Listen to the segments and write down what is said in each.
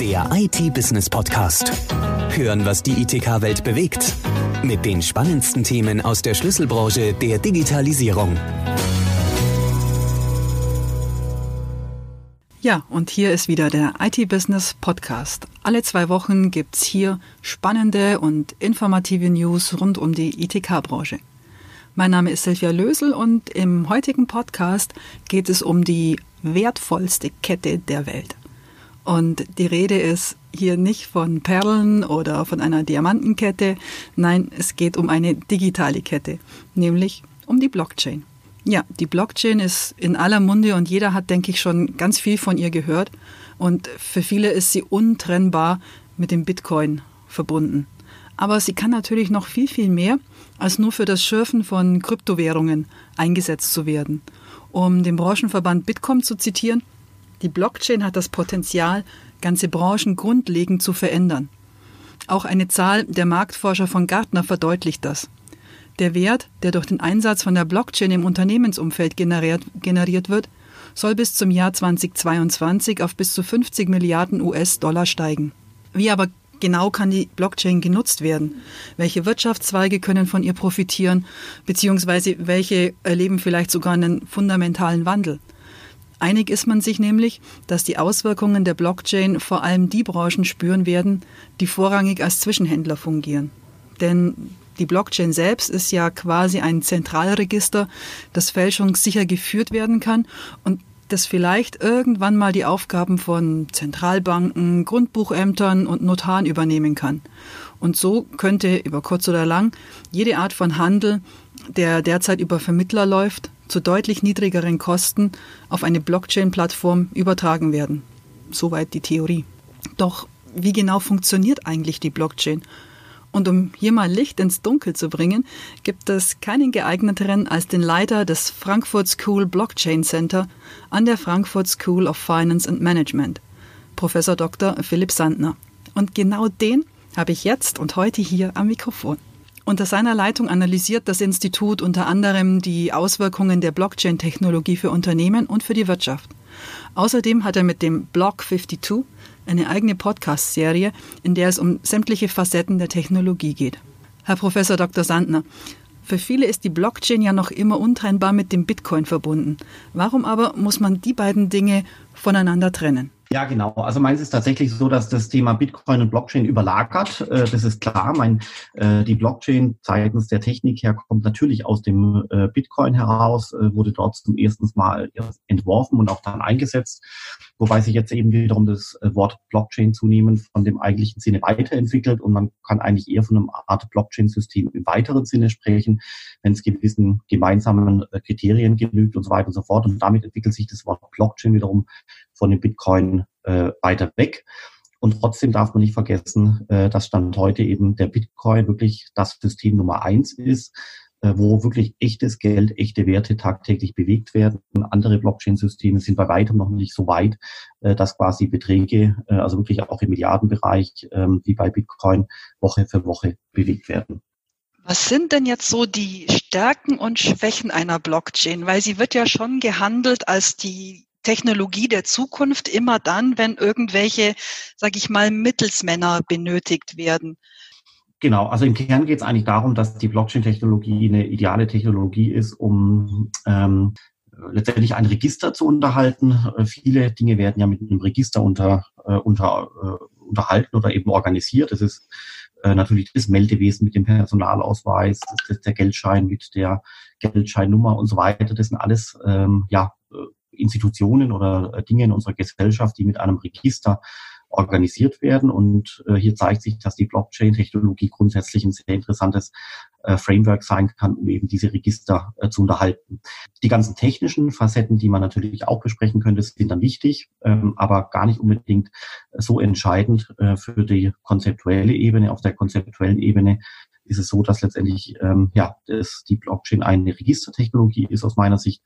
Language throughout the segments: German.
Der IT-Business-Podcast. Hören, was die ITK-Welt bewegt. Mit den spannendsten Themen aus der Schlüsselbranche der Digitalisierung. Ja, und hier ist wieder der IT-Business-Podcast. Alle zwei Wochen gibt's hier spannende und informative News rund um die ITK-Branche. Mein Name ist Silvia Lösel und im heutigen Podcast geht es um die wertvollste Kette der Welt. Und die Rede ist hier nicht von Perlen oder von einer Diamantenkette. Nein, es geht um eine digitale Kette, nämlich um die Blockchain. Ja, die Blockchain ist in aller Munde und jeder hat, denke ich, schon ganz viel von ihr gehört. Und für viele ist sie untrennbar mit dem Bitcoin verbunden. Aber sie kann natürlich noch viel, viel mehr als nur für das Schürfen von Kryptowährungen eingesetzt zu werden. Um den Branchenverband Bitkom zu zitieren, die Blockchain hat das Potenzial, ganze Branchen grundlegend zu verändern. Auch eine Zahl der Marktforscher von Gartner verdeutlicht das. Der Wert, der durch den Einsatz von der Blockchain im Unternehmensumfeld generiert, generiert wird, soll bis zum Jahr 2022 auf bis zu 50 Milliarden US-Dollar steigen. Wie aber genau kann die Blockchain genutzt werden? Welche Wirtschaftszweige können von ihr profitieren? Beziehungsweise welche erleben vielleicht sogar einen fundamentalen Wandel? Einig ist man sich nämlich, dass die Auswirkungen der Blockchain vor allem die Branchen spüren werden, die vorrangig als Zwischenhändler fungieren. Denn die Blockchain selbst ist ja quasi ein Zentralregister, das fälschungssicher geführt werden kann und das vielleicht irgendwann mal die Aufgaben von Zentralbanken, Grundbuchämtern und Notaren übernehmen kann. Und so könnte über kurz oder lang jede Art von Handel, der derzeit über Vermittler läuft, zu deutlich niedrigeren Kosten auf eine Blockchain-Plattform übertragen werden. Soweit die Theorie. Doch wie genau funktioniert eigentlich die Blockchain? Und um hier mal Licht ins Dunkel zu bringen, gibt es keinen geeigneteren als den Leiter des Frankfurt School Blockchain Center an der Frankfurt School of Finance and Management, Professor Dr. Philipp Sandner. Und genau den habe ich jetzt und heute hier am Mikrofon. Unter seiner Leitung analysiert das Institut unter anderem die Auswirkungen der Blockchain-Technologie für Unternehmen und für die Wirtschaft. Außerdem hat er mit dem Block 52 eine eigene Podcast-Serie, in der es um sämtliche Facetten der Technologie geht. Herr Professor Dr. Sandner, für viele ist die Blockchain ja noch immer untrennbar mit dem Bitcoin verbunden. Warum aber muss man die beiden Dinge voneinander trennen? Ja, genau. Also meins ist tatsächlich so, dass das Thema Bitcoin und Blockchain überlagert. Äh, das ist klar. Mein, äh, die Blockchain seitens der Technik her kommt natürlich aus dem äh, Bitcoin heraus, wurde dort zum ersten Mal entworfen und auch dann eingesetzt. Wobei sich jetzt eben wiederum das Wort Blockchain zunehmend von dem eigentlichen Sinne weiterentwickelt und man kann eigentlich eher von einem Art Blockchain-System im weiteren Sinne sprechen, wenn es gewissen gemeinsamen Kriterien genügt und so weiter und so fort. Und damit entwickelt sich das Wort Blockchain wiederum von dem Bitcoin äh, weiter weg. Und trotzdem darf man nicht vergessen, äh, dass Stand heute eben der Bitcoin wirklich das System Nummer eins ist, äh, wo wirklich echtes Geld, echte Werte tagtäglich bewegt werden. Andere Blockchain-Systeme sind bei weitem noch nicht so weit, äh, dass quasi Beträge, äh, also wirklich auch im Milliardenbereich, äh, wie bei Bitcoin, Woche für Woche bewegt werden. Was sind denn jetzt so die Stärken und Schwächen einer Blockchain? Weil sie wird ja schon gehandelt als die Technologie der Zukunft immer dann, wenn irgendwelche, sage ich mal, Mittelsmänner benötigt werden. Genau, also im Kern geht es eigentlich darum, dass die Blockchain-Technologie eine ideale Technologie ist, um ähm, letztendlich ein Register zu unterhalten. Äh, viele Dinge werden ja mit einem Register unter, äh, unter, äh, unterhalten oder eben organisiert. Das ist äh, natürlich das Meldewesen mit dem Personalausweis, das ist der Geldschein mit der Geldscheinnummer und so weiter. Das sind alles ähm, ja Institutionen oder äh, Dinge in unserer Gesellschaft, die mit einem Register organisiert werden. Und äh, hier zeigt sich, dass die Blockchain-Technologie grundsätzlich ein sehr interessantes äh, Framework sein kann, um eben diese Register äh, zu unterhalten. Die ganzen technischen Facetten, die man natürlich auch besprechen könnte, sind dann wichtig, ähm, aber gar nicht unbedingt so entscheidend äh, für die konzeptuelle Ebene. Auf der konzeptuellen Ebene ist es so, dass letztendlich ähm, ja das, die Blockchain eine Registertechnologie ist aus meiner Sicht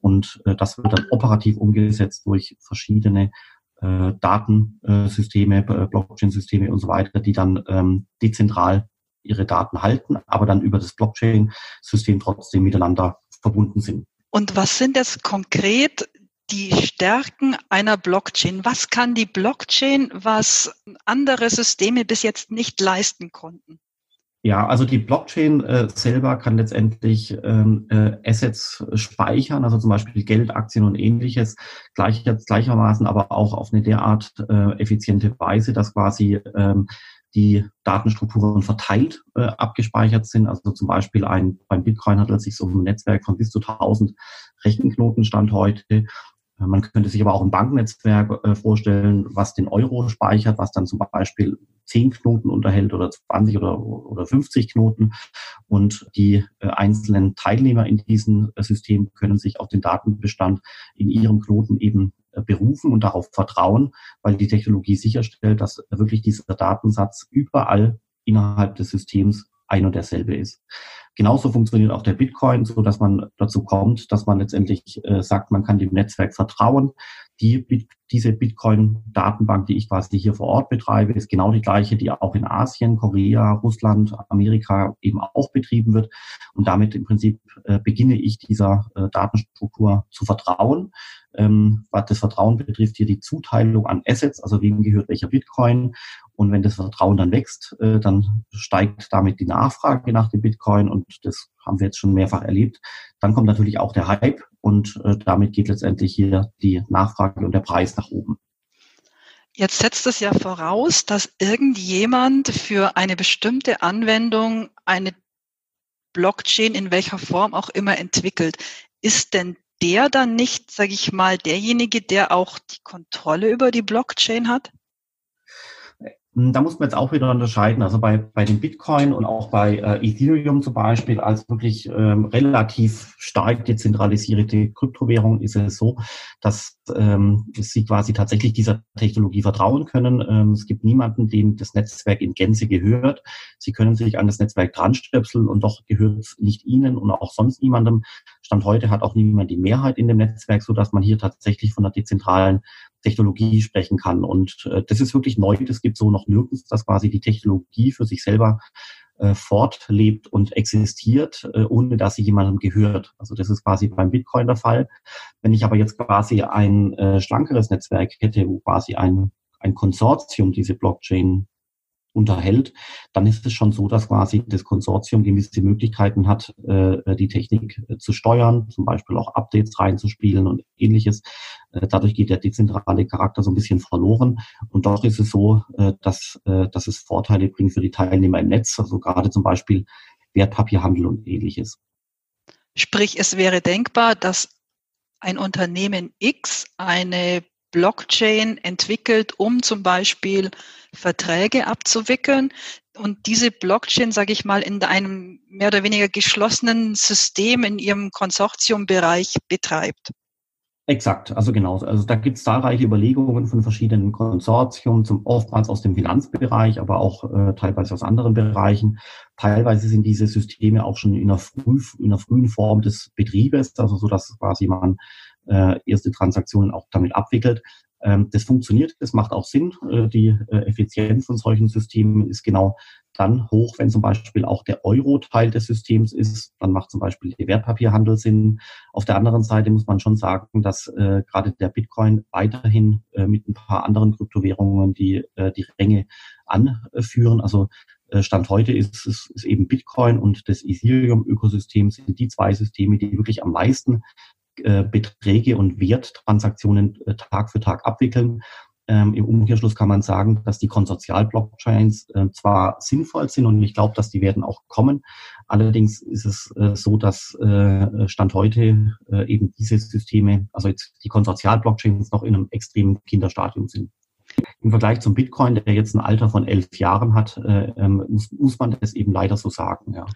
und äh, das wird dann operativ umgesetzt durch verschiedene äh, Datensysteme, äh, Blockchain-Systeme und so weiter, die dann ähm, dezentral ihre Daten halten, aber dann über das Blockchain-System trotzdem miteinander verbunden sind. Und was sind jetzt konkret die Stärken einer Blockchain? Was kann die Blockchain, was andere Systeme bis jetzt nicht leisten konnten? Ja, also die Blockchain äh, selber kann letztendlich ähm, äh, Assets speichern, also zum Beispiel Geld, Aktien und ähnliches, gleich, gleichermaßen aber auch auf eine derart äh, effiziente Weise, dass quasi ähm, die Datenstrukturen verteilt äh, abgespeichert sind. Also zum Beispiel ein, beim Bitcoin handelt es sich um ein Netzwerk von bis zu 1000 Rechenknoten Stand heute. Äh, man könnte sich aber auch ein Banknetzwerk äh, vorstellen, was den Euro speichert, was dann zum Beispiel 10 Knoten unterhält oder 20 oder, oder 50 Knoten. Und die äh, einzelnen Teilnehmer in diesem System können sich auf den Datenbestand in ihrem Knoten eben berufen und darauf vertrauen, weil die Technologie sicherstellt, dass wirklich dieser Datensatz überall innerhalb des Systems ein und derselbe ist. Genauso funktioniert auch der Bitcoin, so dass man dazu kommt, dass man letztendlich äh, sagt, man kann dem Netzwerk vertrauen. Die, diese Bitcoin-Datenbank, die ich quasi hier vor Ort betreibe, ist genau die gleiche, die auch in Asien, Korea, Russland, Amerika eben auch betrieben wird. Und damit im Prinzip äh, beginne ich dieser äh, Datenstruktur zu vertrauen. Ähm, was das Vertrauen betrifft, hier die Zuteilung an Assets, also wem gehört welcher Bitcoin. Und wenn das Vertrauen dann wächst, äh, dann steigt damit die Nachfrage nach dem Bitcoin und das haben wir jetzt schon mehrfach erlebt. Dann kommt natürlich auch der Hype und äh, damit geht letztendlich hier die Nachfrage und der Preis nach oben. Jetzt setzt es ja voraus, dass irgendjemand für eine bestimmte Anwendung eine Blockchain in welcher Form auch immer entwickelt. Ist denn der dann nicht, sage ich mal, derjenige, der auch die Kontrolle über die Blockchain hat? Hm, da muss man jetzt auch wieder unterscheiden. Also bei, bei dem Bitcoin und auch bei äh, Ethereum zum Beispiel als wirklich ähm, relativ stark dezentralisierte Kryptowährung ist es so, dass ähm, sie quasi tatsächlich dieser Technologie vertrauen können. Ähm, es gibt niemanden, dem das Netzwerk in Gänze gehört. Sie können sich an das Netzwerk dranstöpseln und doch gehört es nicht ihnen und auch sonst niemandem. Stand heute hat auch niemand die Mehrheit in dem Netzwerk, so dass man hier tatsächlich von einer dezentralen Technologie sprechen kann. Und äh, das ist wirklich neu. Das gibt so noch nirgends, dass quasi die Technologie für sich selber äh, fortlebt und existiert, äh, ohne dass sie jemandem gehört. Also das ist quasi beim Bitcoin der Fall. Wenn ich aber jetzt quasi ein äh, schlankeres Netzwerk hätte, wo quasi ein, ein Konsortium diese Blockchain unterhält, dann ist es schon so, dass quasi das Konsortium gewisse Möglichkeiten hat, äh, die Technik äh, zu steuern, zum Beispiel auch Updates reinzuspielen und ähnliches. Äh, dadurch geht der dezentrale Charakter so ein bisschen verloren. Und doch ist es so, dass, dass es Vorteile bringt für die Teilnehmer im Netz, also gerade zum Beispiel Wertpapierhandel und ähnliches. Sprich, es wäre denkbar, dass ein Unternehmen X eine Blockchain entwickelt, um zum Beispiel Verträge abzuwickeln und diese Blockchain, sage ich mal, in einem mehr oder weniger geschlossenen System in ihrem Konsortiumbereich betreibt. Exakt, also genau. Also da gibt es zahlreiche Überlegungen von verschiedenen Konsortien, zum oftmals aus dem Finanzbereich, aber auch äh, teilweise aus anderen Bereichen. Teilweise sind diese Systeme auch schon in einer, früh, in einer frühen Form des Betriebes, also so dass quasi man äh, erste Transaktionen auch damit abwickelt. Ähm, das funktioniert, das macht auch Sinn. Äh, die äh, Effizienz von solchen Systemen ist genau dann hoch, wenn zum Beispiel auch der Euro Teil des Systems ist. Dann macht zum Beispiel der Wertpapierhandel Sinn. Auf der anderen Seite muss man schon sagen, dass gerade der Bitcoin weiterhin mit ein paar anderen Kryptowährungen die, die Ränge anführen. Also Stand heute ist es ist eben Bitcoin und das Ethereum-Ökosystem sind die zwei Systeme, die wirklich am meisten äh, Beträge und Werttransaktionen äh, Tag für Tag abwickeln. Ähm, Im Umkehrschluss kann man sagen, dass die Konsortial-Blockchains äh, zwar sinnvoll sind und ich glaube, dass die werden auch kommen. Allerdings ist es äh, so, dass äh, Stand heute äh, eben diese Systeme, also jetzt die Konsortial-Blockchains noch in einem extremen Kinderstadium sind. Im Vergleich zum Bitcoin, der jetzt ein Alter von elf Jahren hat, äh, ähm, muss, muss man das eben leider so sagen. Ja.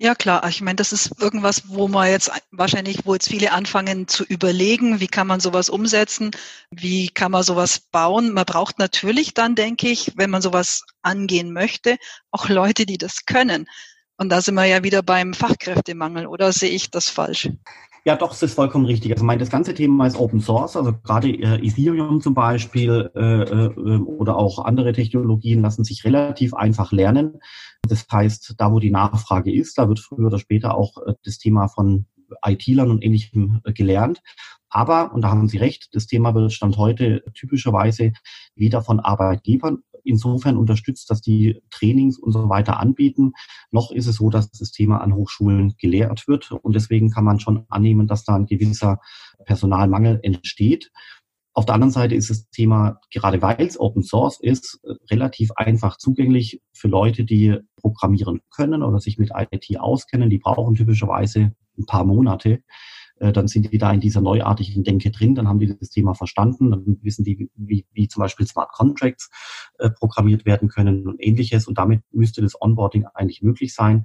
Ja klar, ich meine, das ist irgendwas, wo man jetzt wahrscheinlich, wo jetzt viele anfangen zu überlegen, wie kann man sowas umsetzen, wie kann man sowas bauen. Man braucht natürlich dann, denke ich, wenn man sowas angehen möchte, auch Leute, die das können. Und da sind wir ja wieder beim Fachkräftemangel, oder sehe ich das falsch? Ja, doch, es ist vollkommen richtig. Also mein, das ganze Thema ist Open Source, also gerade äh, Ethereum zum Beispiel äh, äh, oder auch andere Technologien lassen sich relativ einfach lernen. Das heißt, da wo die Nachfrage ist, da wird früher oder später auch äh, das Thema von IT-Lern und ähnlichem äh, gelernt. Aber, und da haben Sie recht, das Thema wird Stand heute typischerweise weder von Arbeitgebern insofern unterstützt, dass die Trainings und so weiter anbieten, noch ist es so, dass das Thema an Hochschulen gelehrt wird. Und deswegen kann man schon annehmen, dass da ein gewisser Personalmangel entsteht. Auf der anderen Seite ist das Thema, gerade weil es Open Source ist, relativ einfach zugänglich für Leute, die programmieren können oder sich mit IT auskennen. Die brauchen typischerweise ein paar Monate. Äh, dann sind die da in dieser neuartigen Denke drin, dann haben die das Thema verstanden, dann wissen die, wie, wie zum Beispiel Smart Contracts äh, programmiert werden können und ähnliches. Und damit müsste das Onboarding eigentlich möglich sein.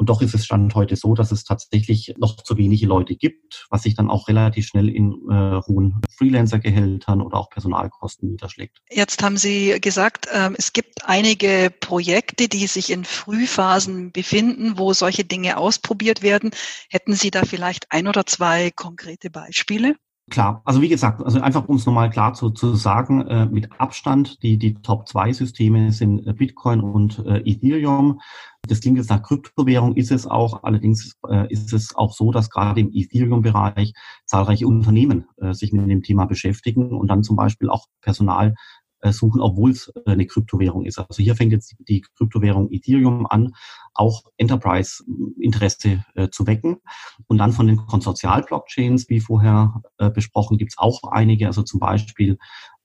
Und doch ist es Stand heute so, dass es tatsächlich noch zu wenige Leute gibt, was sich dann auch relativ schnell in äh, hohen Freelancer-Gehältern oder auch Personalkosten niederschlägt. Jetzt haben Sie gesagt, ähm, es gibt einige Projekte, die sich in Frühphasen befinden, wo solche Dinge ausprobiert werden. Hätten Sie da vielleicht ein oder zwei konkrete Beispiele? Klar, also wie gesagt, also einfach um es nochmal klar zu, zu sagen, äh, mit Abstand, die, die Top 2 Systeme sind äh, Bitcoin und äh, Ethereum. Das klingt jetzt nach Kryptowährung, ist es auch. Allerdings äh, ist es auch so, dass gerade im Ethereum-Bereich zahlreiche Unternehmen äh, sich mit dem Thema beschäftigen und dann zum Beispiel auch Personal äh, suchen, obwohl es eine Kryptowährung ist. Also hier fängt jetzt die Kryptowährung Ethereum an, auch Enterprise-Interesse äh, zu wecken. Und dann von den Konsortial-Blockchains, wie vorher äh, besprochen, gibt es auch einige. Also zum Beispiel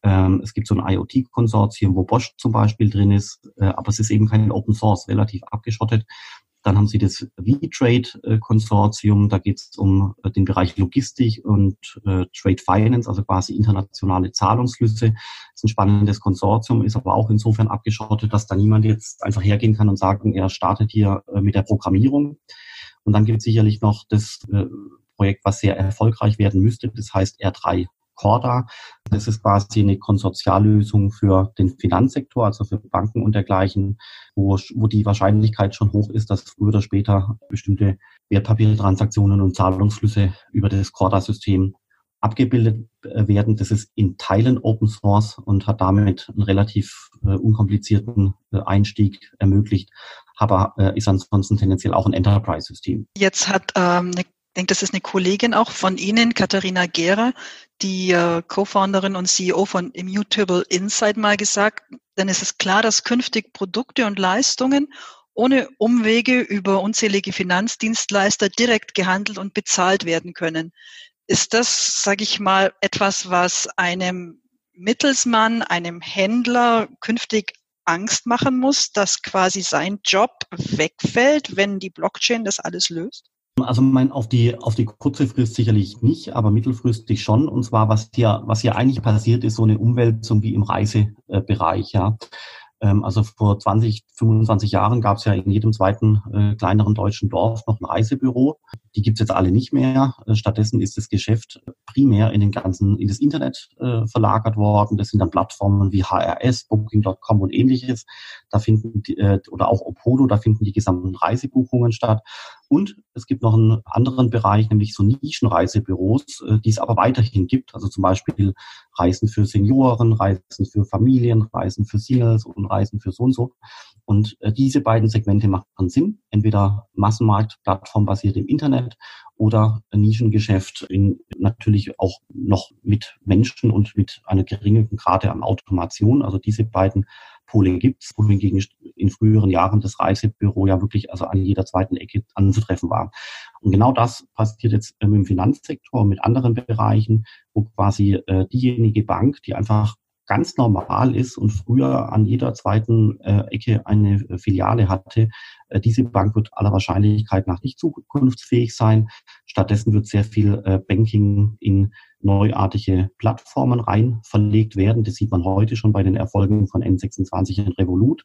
ähm, es gibt so ein IoT-Konsortium, wo Bosch zum Beispiel drin ist, äh, aber es ist eben kein Open Source, relativ abgeschottet. Dann haben Sie das V-Trade-Konsortium, da geht es um äh, den Bereich Logistik und äh, Trade Finance, also quasi internationale Zahlungsflüsse. Das ist ein spannendes Konsortium, ist aber auch insofern abgeschottet, dass da niemand jetzt einfach hergehen kann und sagen, er startet hier äh, mit der Programmierung. Und dann gibt es sicherlich noch das Projekt, was sehr erfolgreich werden müsste, das heißt R3 Corda. Das ist quasi eine Konsortiallösung für den Finanzsektor, also für Banken und dergleichen, wo, wo die Wahrscheinlichkeit schon hoch ist, dass früher oder später bestimmte Wertpapiertransaktionen und Zahlungsflüsse über das Corda-System abgebildet äh, werden. Das ist in Teilen Open Source und hat damit einen relativ äh, unkomplizierten äh, Einstieg ermöglicht, aber äh, ist ansonsten tendenziell auch ein Enterprise-System. Jetzt hat ähm, eine denke, das ist eine Kollegin auch von Ihnen, Katharina Gera, die äh, Co-Founderin und CEO von Immutable Insight mal gesagt, denn es ist klar, dass künftig Produkte und Leistungen ohne Umwege über unzählige Finanzdienstleister direkt gehandelt und bezahlt werden können. Ist das, sage ich mal, etwas, was einem Mittelsmann, einem Händler künftig Angst machen muss, dass quasi sein Job wegfällt, wenn die Blockchain das alles löst? Also mein, auf die auf die kurze Frist sicherlich nicht, aber mittelfristig schon. Und zwar was hier was hier eigentlich passiert, ist so eine Umwälzung wie im Reisebereich. Ja, also vor 20, 25 Jahren gab es ja in jedem zweiten äh, kleineren deutschen Dorf noch ein Reisebüro. Die gibt's jetzt alle nicht mehr. Äh, stattdessen ist das Geschäft primär in den ganzen, in das Internet äh, verlagert worden. Das sind dann Plattformen wie HRS, Booking.com und ähnliches. Da finden die, äh, oder auch Opodo, da finden die gesamten Reisebuchungen statt. Und es gibt noch einen anderen Bereich, nämlich so Nischenreisebüros, äh, die es aber weiterhin gibt. Also zum Beispiel Reisen für Senioren, Reisen für Familien, Reisen für Singles und Reisen für so und so. Und äh, diese beiden Segmente machen Sinn. Entweder Massenmarkt, plattformbasiert im Internet oder Nischengeschäft in, natürlich auch noch mit Menschen und mit einer geringen Grade an Automation. Also diese beiden Pole gibt es, wohingegen in früheren Jahren das Reisebüro ja wirklich also an jeder zweiten Ecke anzutreffen war. Und genau das passiert jetzt ähm, im Finanzsektor und mit anderen Bereichen, wo quasi äh, diejenige Bank, die einfach ganz normal ist und früher an jeder zweiten äh, Ecke eine äh, Filiale hatte. Äh, diese Bank wird aller Wahrscheinlichkeit nach nicht zukunftsfähig sein. Stattdessen wird sehr viel äh, Banking in neuartige Plattformen rein verlegt werden. Das sieht man heute schon bei den Erfolgen von N26 und Revolut.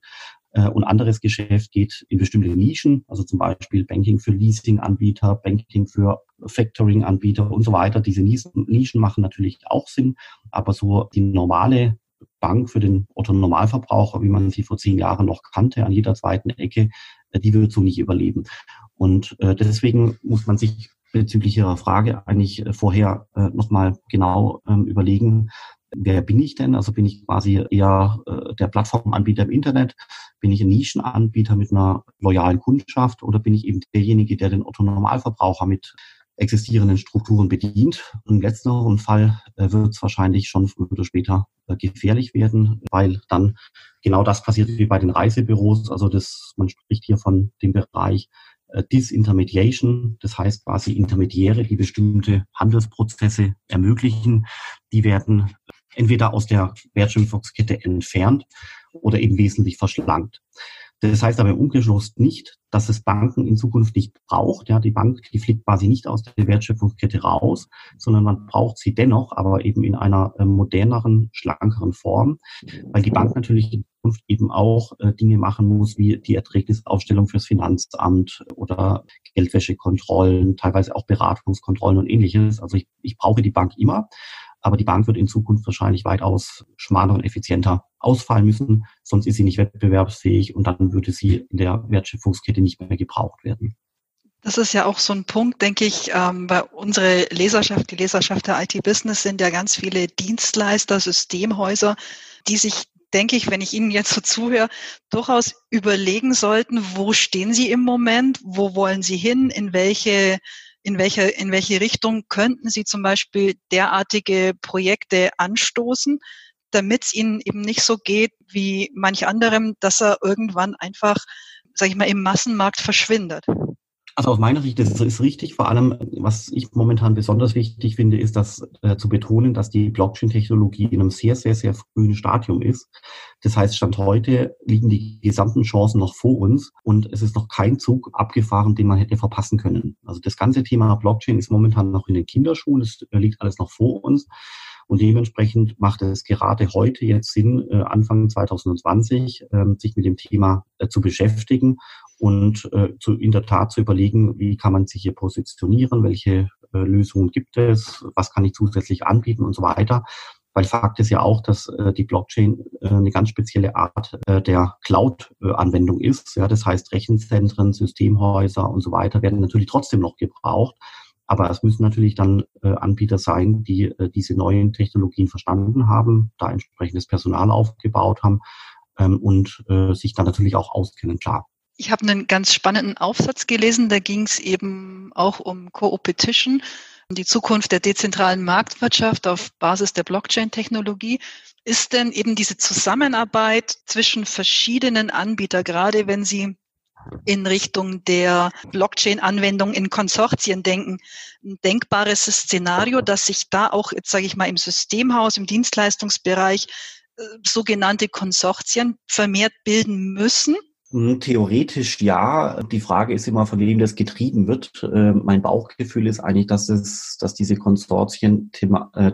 Äh, und anderes Geschäft geht in bestimmte Nischen, also zum Beispiel Banking für Leasing-Anbieter, Banking für Factoring-Anbieter und so weiter. Diese Nischen machen natürlich auch Sinn, aber so die normale Bank für den Otto-Normalverbraucher, wie man sie vor zehn Jahren noch kannte, an jeder zweiten Ecke, äh, die wird so nicht überleben. Und äh, deswegen muss man sich bezüglich Ihrer Frage eigentlich vorher nochmal genau ähm, überlegen, wer bin ich denn? Also bin ich quasi eher äh, der Plattformanbieter im Internet? Bin ich ein Nischenanbieter mit einer loyalen Kundschaft oder bin ich eben derjenige, der den Otto-Normalverbraucher mit existierenden Strukturen bedient. Im letzteren Fall äh, wird es wahrscheinlich schon früher oder später äh, gefährlich werden, weil dann genau das passiert wie bei den Reisebüros. Also das, man spricht hier von dem Bereich äh, Disintermediation, das heißt quasi Intermediäre, die bestimmte Handelsprozesse ermöglichen, die werden entweder aus der Wertschöpfungskette entfernt oder eben wesentlich verschlankt. Das heißt aber im Umkehrschluss nicht, dass es Banken in Zukunft nicht braucht. Ja, die Bank, die fliegt quasi nicht aus der Wertschöpfungskette raus, sondern man braucht sie dennoch, aber eben in einer äh, moderneren, schlankeren Form, weil die Bank natürlich Zukunft eben auch äh, Dinge machen muss, wie die Erträgnisaufstellung fürs Finanzamt oder Geldwäschekontrollen, teilweise auch Beratungskontrollen und ähnliches. Also ich, ich brauche die Bank immer, aber die Bank wird in Zukunft wahrscheinlich weitaus schmaler und effizienter ausfallen müssen, sonst ist sie nicht wettbewerbsfähig und dann würde sie in der Wertschöpfungskette nicht mehr gebraucht werden. Das ist ja auch so ein Punkt, denke ich, ähm, bei unsere Leserschaft, die Leserschaft der IT-Business sind ja ganz viele Dienstleister, Systemhäuser, die sich, denke ich, wenn ich Ihnen jetzt so zuhöre, durchaus überlegen sollten, wo stehen Sie im Moment, wo wollen Sie hin, in welche in welche, in welche Richtung könnten Sie zum Beispiel derartige Projekte anstoßen, damit es Ihnen eben nicht so geht wie manch anderem, dass er irgendwann einfach, sage ich mal, im Massenmarkt verschwindet. Also aus meiner Sicht ist es richtig. Vor allem, was ich momentan besonders wichtig finde, ist das äh, zu betonen, dass die Blockchain-Technologie in einem sehr, sehr, sehr frühen Stadium ist. Das heißt, Stand heute liegen die gesamten Chancen noch vor uns und es ist noch kein Zug abgefahren, den man hätte verpassen können. Also das ganze Thema Blockchain ist momentan noch in den Kinderschuhen. Es liegt alles noch vor uns. Und dementsprechend macht es gerade heute jetzt Sinn, äh, Anfang 2020, äh, sich mit dem Thema äh, zu beschäftigen und äh, zu, in der Tat zu überlegen, wie kann man sich hier positionieren, welche Lösungen gibt es, was kann ich zusätzlich anbieten und so weiter. Weil Fakt ist ja auch, dass die Blockchain eine ganz spezielle Art der Cloud-Anwendung ist. Ja, das heißt, Rechenzentren, Systemhäuser und so weiter werden natürlich trotzdem noch gebraucht. Aber es müssen natürlich dann äh, Anbieter sein, die äh, diese neuen Technologien verstanden haben, da entsprechendes Personal aufgebaut haben ähm, und äh, sich dann natürlich auch auskennen, klar. Ich habe einen ganz spannenden Aufsatz gelesen, da ging es eben auch um Co-Opetition, die Zukunft der dezentralen Marktwirtschaft auf Basis der Blockchain-Technologie. Ist denn eben diese Zusammenarbeit zwischen verschiedenen Anbietern, gerade wenn Sie in Richtung der Blockchain-Anwendung in Konsortien denken. Ein denkbares Szenario, dass sich da auch, jetzt sage ich mal, im Systemhaus, im Dienstleistungsbereich äh, sogenannte Konsortien vermehrt bilden müssen? Theoretisch ja. Die Frage ist immer, von wem das getrieben wird. Äh, mein Bauchgefühl ist eigentlich, dass es, dass diese Konsortien Thema, äh,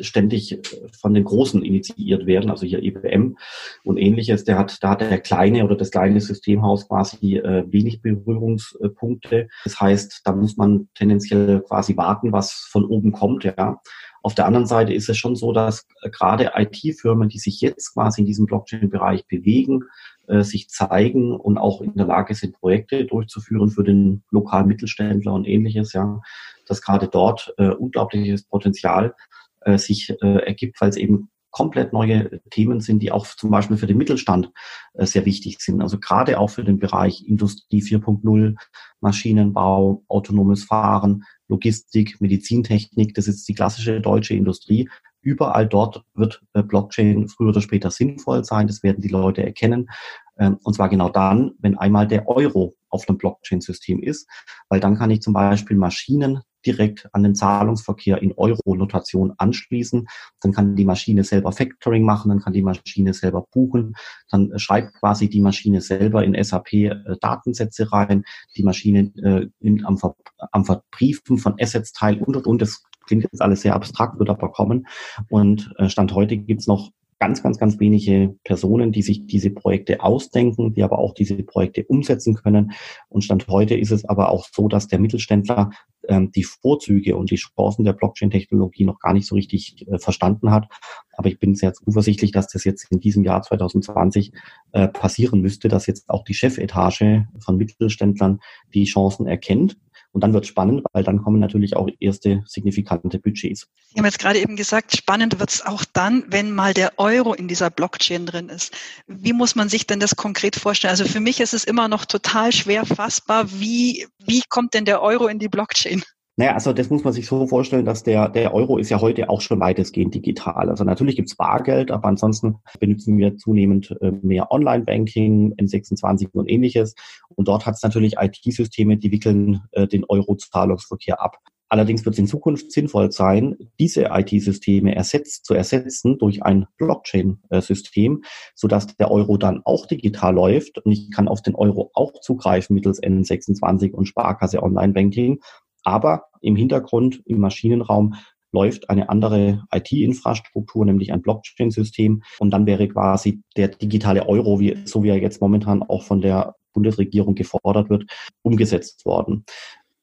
ständig von den Großen initiiert werden, also hier EBM und ähnliches. Der hat, da hat der kleine oder das kleine Systemhaus quasi äh, wenig Berührungspunkte. Das heißt, da muss man tendenziell quasi warten, was von oben kommt, ja. Auf der anderen Seite ist es schon so, dass äh, gerade IT-Firmen, die sich jetzt quasi in diesem Blockchain-Bereich bewegen, äh, sich zeigen und auch in der Lage sind, Projekte durchzuführen für den lokalen Mittelständler und ähnliches, ja, dass gerade dort äh, unglaubliches Potenzial äh, sich äh, ergibt, weil es eben komplett neue Themen sind, die auch zum Beispiel für den Mittelstand äh, sehr wichtig sind. Also gerade auch für den Bereich Industrie 4.0, Maschinenbau, autonomes Fahren, Logistik, Medizintechnik. Das ist die klassische deutsche Industrie. Überall dort wird äh, Blockchain früher oder später sinnvoll sein. Das werden die Leute erkennen. Ähm, und zwar genau dann, wenn einmal der Euro auf einem Blockchain-System ist, weil dann kann ich zum Beispiel Maschinen direkt an den Zahlungsverkehr in Euro-Notation anschließen. Dann kann die Maschine selber Factoring machen, dann kann die Maschine selber buchen, dann schreibt quasi die Maschine selber in SAP äh, Datensätze rein, die Maschine äh, nimmt am, Ver am Verbriefen von Assets teil und und und. Das klingt jetzt alles sehr abstrakt, wird aber kommen. Und äh, Stand heute gibt's noch ganz, ganz, ganz wenige Personen, die sich diese Projekte ausdenken, die aber auch diese Projekte umsetzen können. Und Stand heute ist es aber auch so, dass der Mittelständler ähm, die Vorzüge und die Chancen der Blockchain-Technologie noch gar nicht so richtig äh, verstanden hat. Aber ich bin sehr zuversichtlich, dass das jetzt in diesem Jahr 2020 äh, passieren müsste, dass jetzt auch die Chefetage von Mittelständlern die Chancen erkennt und dann wird spannend, weil dann kommen natürlich auch erste signifikante Budgets. Sie haben jetzt gerade eben gesagt, spannend wird es auch dann, wenn mal der Euro in dieser Blockchain drin ist. Wie muss man sich denn das konkret vorstellen? Also für mich ist es immer noch total schwer fassbar. Wie, wie kommt denn der Euro in die Blockchain? Naja, also das muss man sich so vorstellen, dass der, der Euro ist ja heute auch schon weitestgehend digital. Also natürlich gibt's Bargeld, aber ansonsten benutzen wir zunehmend äh, mehr Online-Banking, N26 und ähnliches. Und dort hat's natürlich IT-Systeme, die wickeln äh, den Euro-Zahlungsverkehr ab. Allerdings wird es in Zukunft sinnvoll sein, diese IT-Systeme ersetzt, zu ersetzen durch ein Blockchain-System, sodass der Euro dann auch digital läuft und ich kann auf den Euro auch zugreifen mittels N26 und Sparkasse Online-Banking aber im Hintergrund, im Maschinenraum läuft eine andere IT-Infrastruktur, nämlich ein Blockchain-System. Und dann wäre quasi der digitale Euro, wie, so wie er jetzt momentan auch von der Bundesregierung gefordert wird, umgesetzt worden.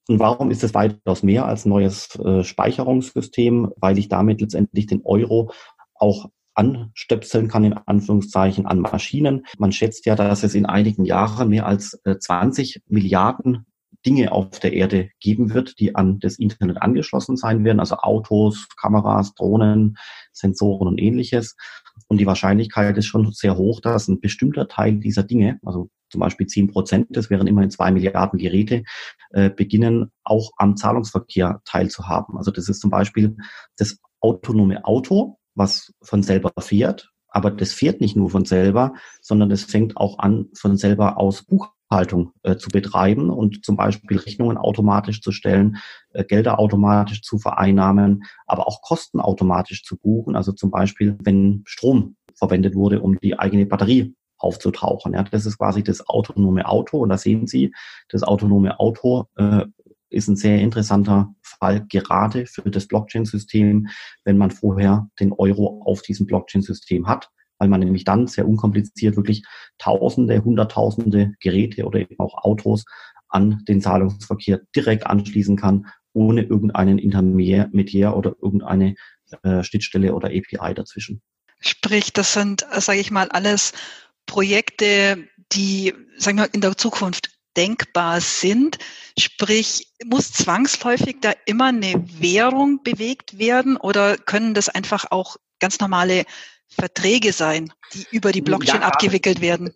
Und warum ist es weitaus mehr als neues äh, Speicherungssystem? Weil ich damit letztendlich den Euro auch anstöpseln kann, in Anführungszeichen, an Maschinen. Man schätzt ja, dass es in einigen Jahren mehr als äh, 20 Milliarden Dinge auf der Erde geben wird, die an das Internet angeschlossen sein werden, also Autos, Kameras, Drohnen, Sensoren und ähnliches. Und die Wahrscheinlichkeit ist schon sehr hoch, dass ein bestimmter Teil dieser Dinge, also zum Beispiel 10 Prozent, das wären immerhin zwei Milliarden Geräte, äh, beginnen auch am Zahlungsverkehr teilzuhaben. Also das ist zum Beispiel das autonome Auto, was von selber fährt, aber das fährt nicht nur von selber, sondern das fängt auch an, von selber aus Buch Haltung äh, zu betreiben und zum Beispiel Rechnungen automatisch zu stellen, äh, Gelder automatisch zu vereinnahmen, aber auch Kosten automatisch zu buchen. Also zum Beispiel, wenn Strom verwendet wurde, um die eigene Batterie aufzutauchen. Ja, das ist quasi das autonome Auto. Und da sehen Sie, das autonome Auto äh, ist ein sehr interessanter Fall gerade für das Blockchain-System, wenn man vorher den Euro auf diesem Blockchain-System hat weil man nämlich dann sehr unkompliziert wirklich Tausende, Hunderttausende Geräte oder eben auch Autos an den Zahlungsverkehr direkt anschließen kann, ohne irgendeinen Intermediär oder irgendeine äh, Schnittstelle oder API dazwischen. Sprich, das sind, sage ich mal, alles Projekte, die, sagen wir, in der Zukunft denkbar sind. Sprich, muss zwangsläufig da immer eine Währung bewegt werden oder können das einfach auch ganz normale Verträge sein, die über die Blockchain ja, abgewickelt werden?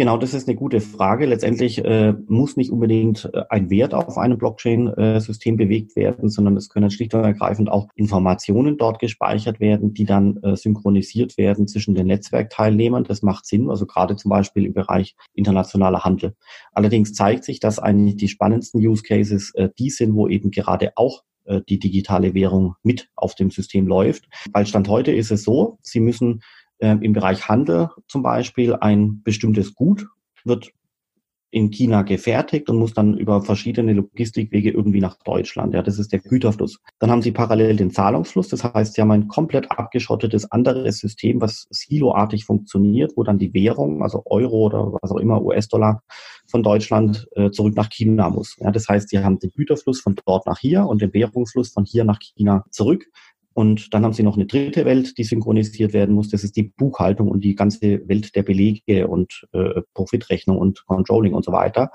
Genau, das ist eine gute Frage. Letztendlich äh, muss nicht unbedingt äh, ein Wert auf einem Blockchain-System äh, bewegt werden, sondern es können schlicht und ergreifend auch Informationen dort gespeichert werden, die dann äh, synchronisiert werden zwischen den Netzwerkteilnehmern. Das macht Sinn, also gerade zum Beispiel im Bereich internationaler Handel. Allerdings zeigt sich, dass eigentlich die spannendsten Use Cases äh, die sind, wo eben gerade auch äh, die digitale Währung mit auf dem System läuft. Weil Stand heute ist es so, Sie müssen äh, im Bereich Handel zum Beispiel ein bestimmtes Gut wird in China gefertigt und muss dann über verschiedene Logistikwege irgendwie nach Deutschland. Ja, das ist der Güterfluss. Dann haben Sie parallel den Zahlungsfluss. Das heißt, Sie haben ein komplett abgeschottetes anderes System, was siloartig funktioniert, wo dann die Währung, also Euro oder was auch immer, US-Dollar von Deutschland äh, zurück nach China muss. Ja, das heißt, Sie haben den Güterfluss von dort nach hier und den Währungsfluss von hier nach China zurück. Und dann haben sie noch eine dritte Welt, die synchronisiert werden muss. Das ist die Buchhaltung und die ganze Welt der Belege und äh, Profitrechnung und Controlling und so weiter.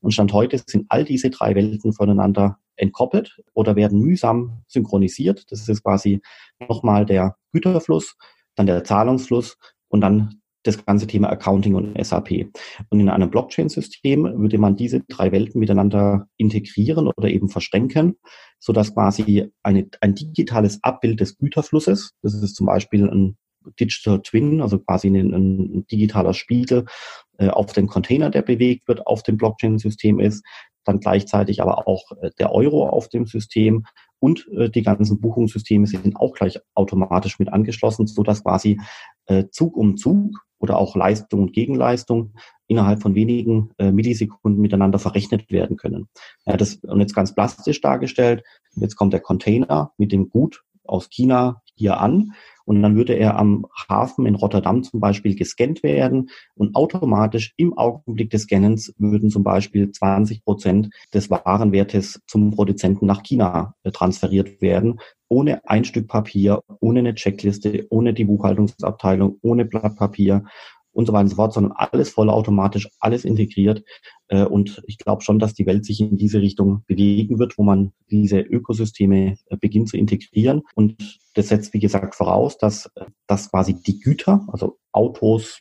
Und Stand heute sind all diese drei Welten voneinander entkoppelt oder werden mühsam synchronisiert. Das ist quasi nochmal der Güterfluss, dann der Zahlungsfluss und dann das ganze Thema Accounting und SAP. Und in einem Blockchain-System würde man diese drei Welten miteinander integrieren oder eben verschränken, so dass quasi eine, ein digitales Abbild des Güterflusses, das ist zum Beispiel ein Digital Twin, also quasi ein, ein digitaler Spiegel äh, auf dem Container, der bewegt wird, auf dem Blockchain-System ist, dann gleichzeitig aber auch äh, der Euro auf dem System und äh, die ganzen Buchungssysteme sind auch gleich automatisch mit angeschlossen, so dass quasi äh, Zug um Zug oder auch Leistung und Gegenleistung innerhalb von wenigen äh, Millisekunden miteinander verrechnet werden können. Ja, das, und jetzt ganz plastisch dargestellt, jetzt kommt der Container mit dem Gut aus China hier an. Und dann würde er am Hafen in Rotterdam zum Beispiel gescannt werden. Und automatisch im Augenblick des Scannens würden zum Beispiel 20 Prozent des Warenwertes zum Produzenten nach China äh, transferiert werden, ohne ein Stück Papier, ohne eine Checkliste, ohne die Buchhaltungsabteilung, ohne Blatt Papier und so weiter und so fort, sondern alles vollautomatisch, alles integriert. Äh, und ich glaube schon, dass die Welt sich in diese Richtung bewegen wird, wo man diese Ökosysteme äh, beginnt zu integrieren. Und das setzt, wie gesagt, voraus, dass, dass quasi die Güter, also Autos,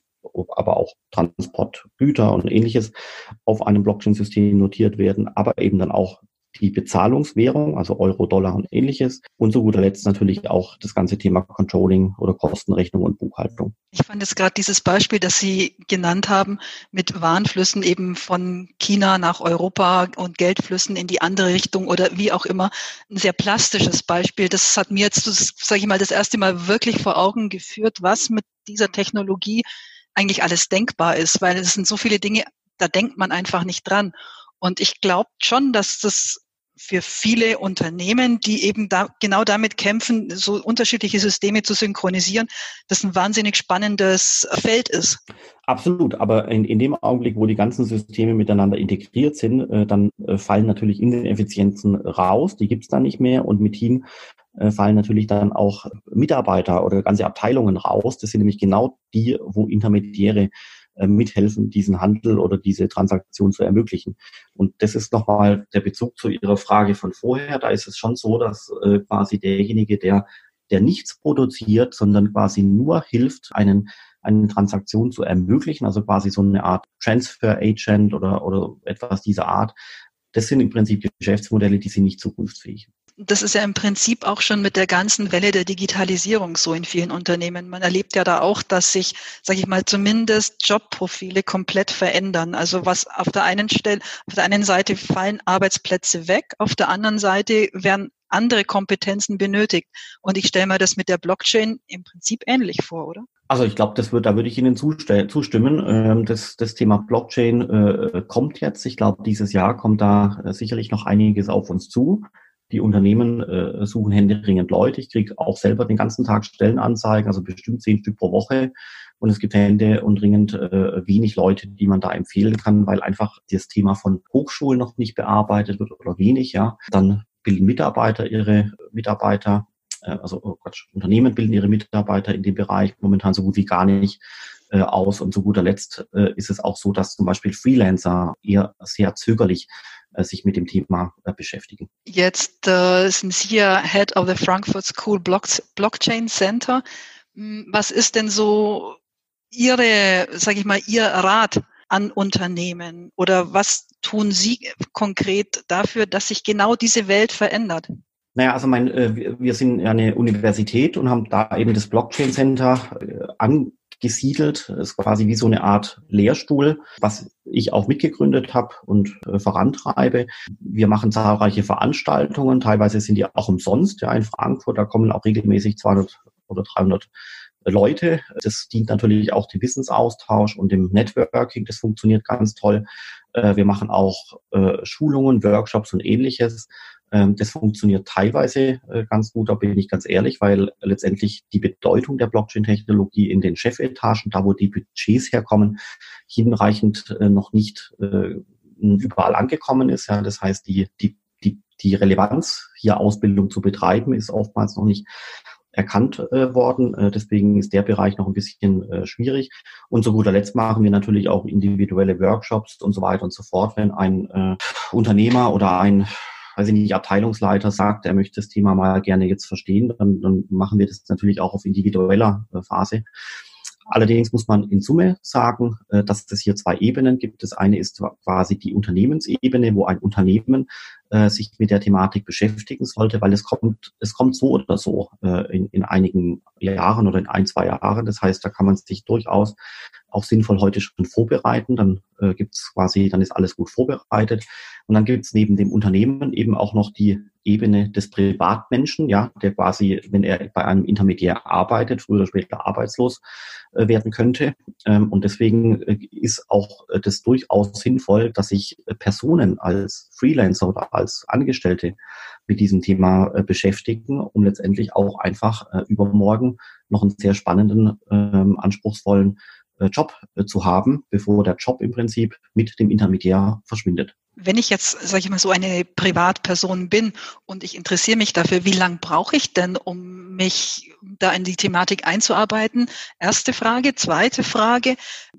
aber auch Transportgüter und ähnliches auf einem Blockchain-System notiert werden, aber eben dann auch die Bezahlungswährung, also Euro, Dollar und ähnliches. Und zu guter Letzt natürlich auch das ganze Thema Controlling oder Kostenrechnung und Buchhaltung. Ich fand jetzt gerade dieses Beispiel, das Sie genannt haben, mit Warenflüssen eben von China nach Europa und Geldflüssen in die andere Richtung oder wie auch immer, ein sehr plastisches Beispiel. Das hat mir jetzt, sage ich mal, das erste Mal wirklich vor Augen geführt, was mit dieser Technologie eigentlich alles denkbar ist, weil es sind so viele Dinge, da denkt man einfach nicht dran. Und ich glaube schon, dass das für viele Unternehmen, die eben da, genau damit kämpfen, so unterschiedliche Systeme zu synchronisieren, das ein wahnsinnig spannendes Feld ist. Absolut, aber in, in dem Augenblick, wo die ganzen Systeme miteinander integriert sind, äh, dann äh, fallen natürlich Ineffizienzen raus, die gibt's dann nicht mehr und mit Team äh, fallen natürlich dann auch Mitarbeiter oder ganze Abteilungen raus. Das sind nämlich genau die, wo Intermediäre mithelfen, diesen Handel oder diese Transaktion zu ermöglichen. Und das ist nochmal der Bezug zu Ihrer Frage von vorher. Da ist es schon so, dass äh, quasi derjenige, der, der nichts produziert, sondern quasi nur hilft, einen eine Transaktion zu ermöglichen, also quasi so eine Art Transfer Agent oder, oder etwas dieser Art. Das sind im Prinzip Geschäftsmodelle, die sind nicht zukunftsfähig das ist ja im Prinzip auch schon mit der ganzen Welle der Digitalisierung so in vielen Unternehmen. Man erlebt ja da auch, dass sich, sage ich mal, zumindest Jobprofile komplett verändern. Also was auf der einen Stelle, auf der einen Seite fallen Arbeitsplätze weg, auf der anderen Seite werden andere Kompetenzen benötigt. Und ich stelle mir das mit der Blockchain im Prinzip ähnlich vor, oder? Also ich glaube, das wird, da würde ich Ihnen zustimmen. Ähm, das, das Thema Blockchain äh, kommt jetzt. Ich glaube, dieses Jahr kommt da äh, sicherlich noch einiges auf uns zu. Die Unternehmen äh, suchen händeringend Leute. Ich kriege auch selber den ganzen Tag Stellenanzeigen, also bestimmt zehn Stück pro Woche. Und es gibt hände und dringend äh, wenig Leute, die man da empfehlen kann, weil einfach das Thema von Hochschulen noch nicht bearbeitet wird oder wenig. Ja, dann bilden Mitarbeiter ihre Mitarbeiter, äh, also oh Gott, Unternehmen bilden ihre Mitarbeiter in dem Bereich momentan so gut wie gar nicht äh, aus. Und zu guter Letzt äh, ist es auch so, dass zum Beispiel Freelancer eher sehr zögerlich sich mit dem Thema äh, beschäftigen. Jetzt äh, sind Sie ja Head of the Frankfurt School Blockchain Center. Hm, was ist denn so Ihre, sage ich mal, Ihr Rat an Unternehmen oder was tun Sie konkret dafür, dass sich genau diese Welt verändert? Naja, also mein, wir sind eine Universität und haben da eben das Blockchain Center an, gesiedelt. Das ist quasi wie so eine Art Lehrstuhl, was ich auch mitgegründet habe und äh, vorantreibe. Wir machen zahlreiche Veranstaltungen, teilweise sind die auch umsonst. Ja, in Frankfurt, da kommen auch regelmäßig 200 oder 300 Leute. Das dient natürlich auch dem Wissensaustausch und dem Networking. Das funktioniert ganz toll. Äh, wir machen auch äh, Schulungen, Workshops und ähnliches. Ähm, das funktioniert teilweise äh, ganz gut, da bin ich ganz ehrlich, weil letztendlich die Bedeutung der Blockchain-Technologie in den Chefetagen, da wo die Budgets herkommen, hinreichend äh, noch nicht äh, überall angekommen ist. Das heißt, die, die, die, die Relevanz, hier Ausbildung zu betreiben, ist oftmals noch nicht erkannt worden. Deswegen ist der Bereich noch ein bisschen schwierig. Und zu guter Letzt machen wir natürlich auch individuelle Workshops und so weiter und so fort. Wenn ein Unternehmer oder ein weiß ich nicht, Abteilungsleiter sagt, er möchte das Thema mal gerne jetzt verstehen, dann, dann machen wir das natürlich auch auf individueller äh, Phase. Allerdings muss man in Summe sagen, äh, dass es hier zwei Ebenen gibt. Das eine ist quasi die Unternehmensebene, wo ein Unternehmen äh, sich mit der Thematik beschäftigen sollte, weil es kommt, es kommt so oder so in, in einigen Jahren oder in ein, zwei Jahren. Das heißt, da kann man sich durchaus auch sinnvoll heute schon vorbereiten. Dann äh, gibt's quasi, dann ist alles gut vorbereitet. Und dann gibt's neben dem Unternehmen eben auch noch die Ebene des Privatmenschen, ja, der quasi, wenn er bei einem Intermediär arbeitet, früher oder später arbeitslos äh, werden könnte. Ähm, und deswegen äh, ist auch äh, das durchaus sinnvoll, dass sich äh, Personen als Freelancer oder als Angestellte mit diesem Thema äh, beschäftigen, um letztendlich auch einfach übermorgen noch einen sehr spannenden, ähm, anspruchsvollen Job äh, zu haben, bevor der Job im Prinzip mit dem Intermediär verschwindet. Wenn ich jetzt, sage ich mal, so eine Privatperson bin und ich interessiere mich dafür, wie lange brauche ich denn, um mich da in die Thematik einzuarbeiten? Erste Frage. Zweite Frage,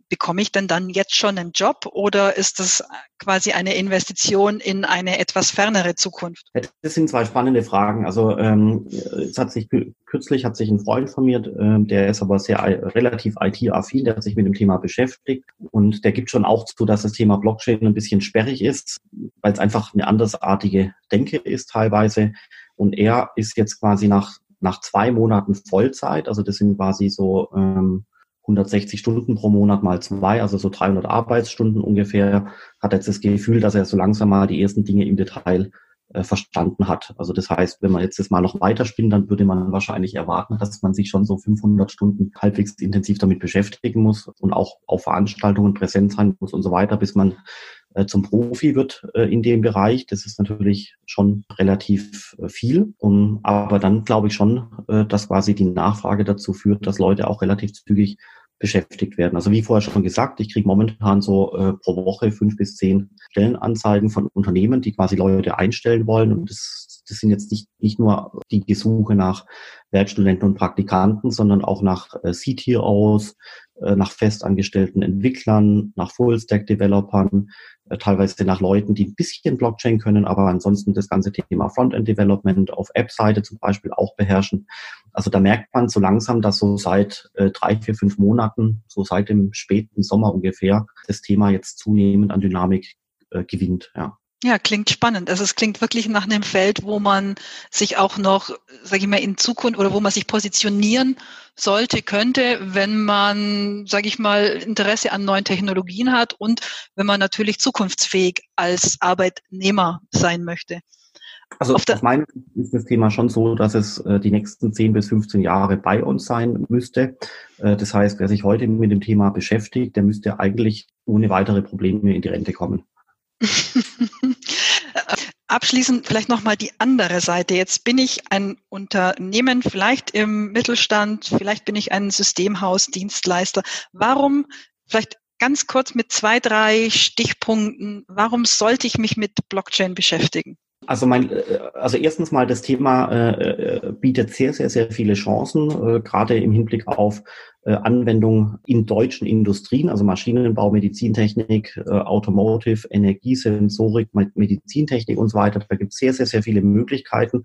bekomme ich denn dann jetzt schon einen Job oder ist das quasi eine Investition in eine etwas fernere Zukunft? Das sind zwei spannende Fragen. Also ähm, es hat sich kürzlich hat sich ein Freund von mir, äh, der ist aber sehr relativ IT-affin, der hat sich mit dem Thema beschäftigt und der gibt schon auch zu, dass das Thema Blockchain ein bisschen sperrig ist, weil es einfach eine andersartige Denke ist teilweise. Und er ist jetzt quasi nach nach zwei Monaten Vollzeit, also das sind quasi so ähm, 160 Stunden pro Monat mal zwei, also so 300 Arbeitsstunden ungefähr, hat jetzt das Gefühl, dass er so langsam mal die ersten Dinge im Detail äh, verstanden hat. Also das heißt, wenn man jetzt das mal noch weiter spinnt, dann würde man wahrscheinlich erwarten, dass man sich schon so 500 Stunden halbwegs intensiv damit beschäftigen muss und auch auf Veranstaltungen präsent sein muss und so weiter, bis man zum Profi wird äh, in dem Bereich. Das ist natürlich schon relativ äh, viel. Um, aber dann glaube ich schon, äh, dass quasi die Nachfrage dazu führt, dass Leute auch relativ zügig beschäftigt werden. Also wie vorher schon gesagt, ich kriege momentan so äh, pro Woche fünf bis zehn Stellenanzeigen von Unternehmen, die quasi Leute einstellen wollen. Und das, das sind jetzt nicht, nicht nur die Suche nach Werkstudenten und Praktikanten, sondern auch nach äh, CTOs, äh, nach festangestellten Entwicklern, nach Full-Stack-Developern, äh, teilweise nach Leuten, die ein bisschen Blockchain können, aber ansonsten das ganze Thema Frontend-Development auf App-Seite zum Beispiel auch beherrschen. Also da merkt man so langsam, dass so seit äh, drei, vier, fünf Monaten, so seit dem späten Sommer ungefähr, das Thema jetzt zunehmend an Dynamik äh, gewinnt. Ja. Ja, klingt spannend. Also es klingt wirklich nach einem Feld, wo man sich auch noch, sage ich mal, in Zukunft oder wo man sich positionieren sollte, könnte, wenn man, sage ich mal, Interesse an neuen Technologien hat und wenn man natürlich zukunftsfähig als Arbeitnehmer sein möchte. Also auf, auf meinem ist das Thema schon so, dass es äh, die nächsten 10 bis 15 Jahre bei uns sein müsste. Äh, das heißt, wer sich heute mit dem Thema beschäftigt, der müsste eigentlich ohne weitere Probleme in die Rente kommen. Abschließend vielleicht nochmal die andere Seite. Jetzt bin ich ein Unternehmen, vielleicht im Mittelstand, vielleicht bin ich ein Systemhaus, Dienstleister. Warum, vielleicht ganz kurz mit zwei, drei Stichpunkten, warum sollte ich mich mit Blockchain beschäftigen? Also mein, äh, also erstens mal das Thema äh, äh, bietet sehr, sehr, sehr viele Chancen, äh, gerade im Hinblick auf äh, Anwendung in deutschen Industrien, also Maschinenbau, Medizintechnik, äh, Automotive, Energiesensorik, Medizintechnik und so weiter. Da gibt es sehr, sehr, sehr viele Möglichkeiten.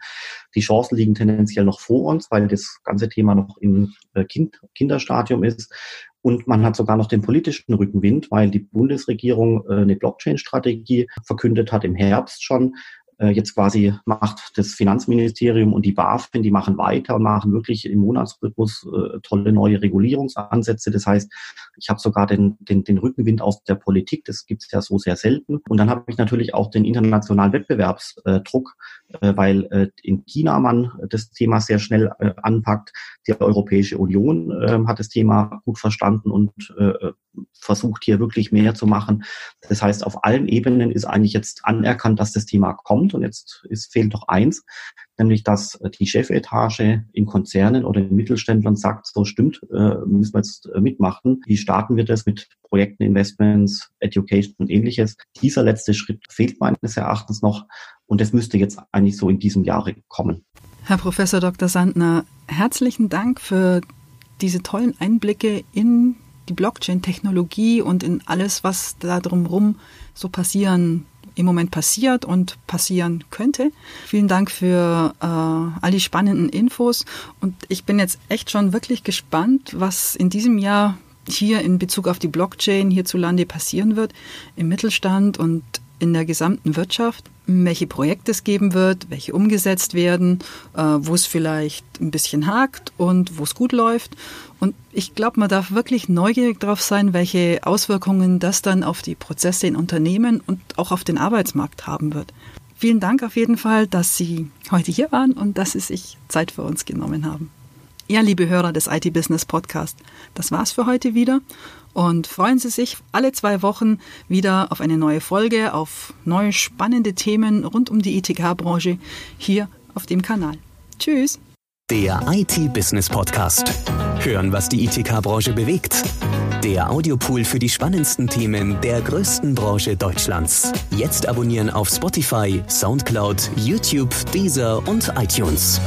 Die Chancen liegen tendenziell noch vor uns, weil das ganze Thema noch im äh, kind, Kinderstadium ist. Und man hat sogar noch den politischen Rückenwind, weil die Bundesregierung äh, eine Blockchain-Strategie verkündet hat im Herbst schon, jetzt quasi macht das Finanzministerium und die BaFin, die machen weiter und machen wirklich im Monatsrhythmus äh, tolle neue Regulierungsansätze. Das heißt, ich habe sogar den, den, den Rückenwind aus der Politik, das gibt es ja so sehr selten. Und dann habe ich natürlich auch den internationalen Wettbewerbsdruck, äh, weil äh, in China man das Thema sehr schnell äh, anpackt. Die Europäische Union äh, hat das Thema gut verstanden und äh, versucht hier wirklich mehr zu machen. Das heißt, auf allen Ebenen ist eigentlich jetzt anerkannt, dass das Thema kommt. Und jetzt ist, fehlt doch eins, nämlich dass die Chefetage in Konzernen oder in Mittelständlern sagt, so stimmt, äh, müssen wir jetzt äh, mitmachen. Wie starten wir das mit Projekten, Investments, Education und ähnliches? Dieser letzte Schritt fehlt meines Erachtens noch und das müsste jetzt eigentlich so in diesem Jahre kommen. Herr Professor Dr. Sandner, herzlichen Dank für diese tollen Einblicke in die Blockchain-Technologie und in alles, was da drumherum so passieren, im Moment passiert und passieren könnte. Vielen Dank für äh, all die spannenden Infos und ich bin jetzt echt schon wirklich gespannt, was in diesem Jahr hier in Bezug auf die Blockchain hierzulande passieren wird, im Mittelstand und in der gesamten Wirtschaft welche Projekte es geben wird, welche umgesetzt werden, äh, wo es vielleicht ein bisschen hakt und wo es gut läuft. Und ich glaube, man darf wirklich neugierig darauf sein, welche Auswirkungen das dann auf die Prozesse in Unternehmen und auch auf den Arbeitsmarkt haben wird. Vielen Dank auf jeden Fall, dass Sie heute hier waren und dass Sie sich Zeit für uns genommen haben. Ja, liebe Hörer des IT Business Podcast, das war's für heute wieder und freuen Sie sich alle zwei Wochen wieder auf eine neue Folge, auf neue spannende Themen rund um die ITK-Branche hier auf dem Kanal. Tschüss! Der IT-Business Podcast. Hören, was die ITK-Branche bewegt. Der Audiopool für die spannendsten Themen der größten Branche Deutschlands. Jetzt abonnieren auf Spotify, Soundcloud, YouTube, Deezer und iTunes.